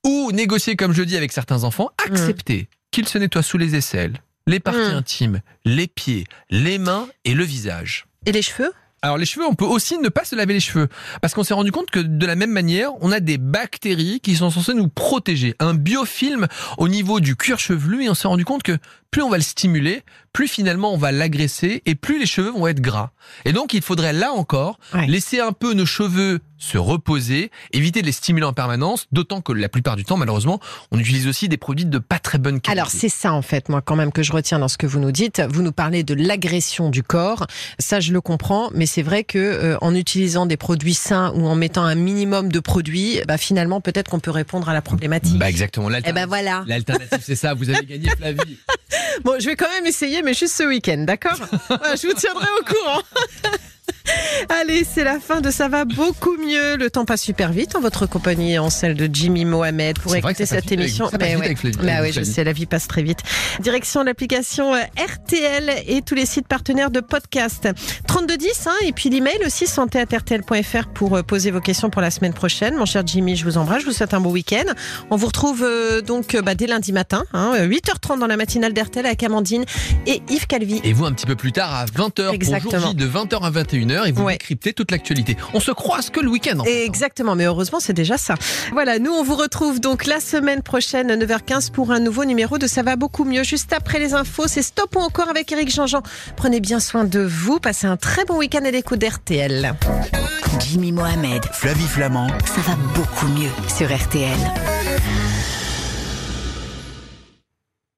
ou négocier, comme je dis avec certains enfants, accepter qu'ils se nettoient sous les aisselles, les parties Mm. intimes, les pieds, les mains et le visage. Et les cheveux? Alors les cheveux, on peut aussi ne pas se laver les cheveux parce qu'on s'est rendu compte que de la même manière, on a des bactéries qui sont censées nous protéger, un biofilm au niveau du cuir chevelu et on s'est rendu compte que plus on va le stimuler, plus finalement on va l'agresser et plus les cheveux vont être gras. Et donc il faudrait là encore Ouais. laisser un peu nos cheveux se reposer, éviter de les stimuler en permanence, d'autant que la plupart du temps malheureusement, on utilise aussi des produits de pas très bonne qualité. Alors c'est ça en fait, moi quand même que je retiens dans ce que vous nous dites. Vous nous parlez de l'agression du corps, ça je le comprends, mais c'est vrai que euh, en utilisant des produits sains ou en mettant un minimum de produits, bah, finalement peut-être qu'on peut répondre à la problématique. bah exactement. Eh L'alternative, ben voilà. l'alternative, c'est ça. Vous avez gagné Flavie. Bon, je vais quand même essayer, mais juste ce week-end, d'accord? Je vous tiendrai au courant. Allez, c'est la fin de Ça va beaucoup mieux. Le temps passe super vite en votre compagnie et en celle de Jimmy Mohamed pour écouter cette avec- émission. Mais ouais. avec Flavie- Bah avec oui, je sais, la vie passe très vite. Direction l'application euh, RTL et tous les sites partenaires de podcast. 3210 hein, et puis l'email aussi santé@rtl.fr pour euh, poser vos questions pour la semaine prochaine. Mon cher Jimmy, je vous embrasse, je vous souhaite un bon week-end. On vous retrouve euh, donc bah, dès lundi matin, hein, euh, 8h30 dans la matinale d'RTL avec Amandine et Yves Calvi. Et vous un petit peu plus tard à 20h Exactement. pour jour J de 20h à 21h et vous Ouais. décryptez toute l'actualité. On se croise que le week-end en fait, hein. Exactement, mais heureusement, c'est déjà ça. Voilà, nous, on vous retrouve donc la semaine prochaine à 9h15 pour un nouveau numéro de Ça va beaucoup mieux. Juste après les infos, c'est Stop ou encore avec Eric Jean-Jean. Prenez bien soin de vous, passez un très bon week-end à l'écoute d'RTL. Jimmy Mohamed, Flavie Flamand. ça va beaucoup mieux sur RTL.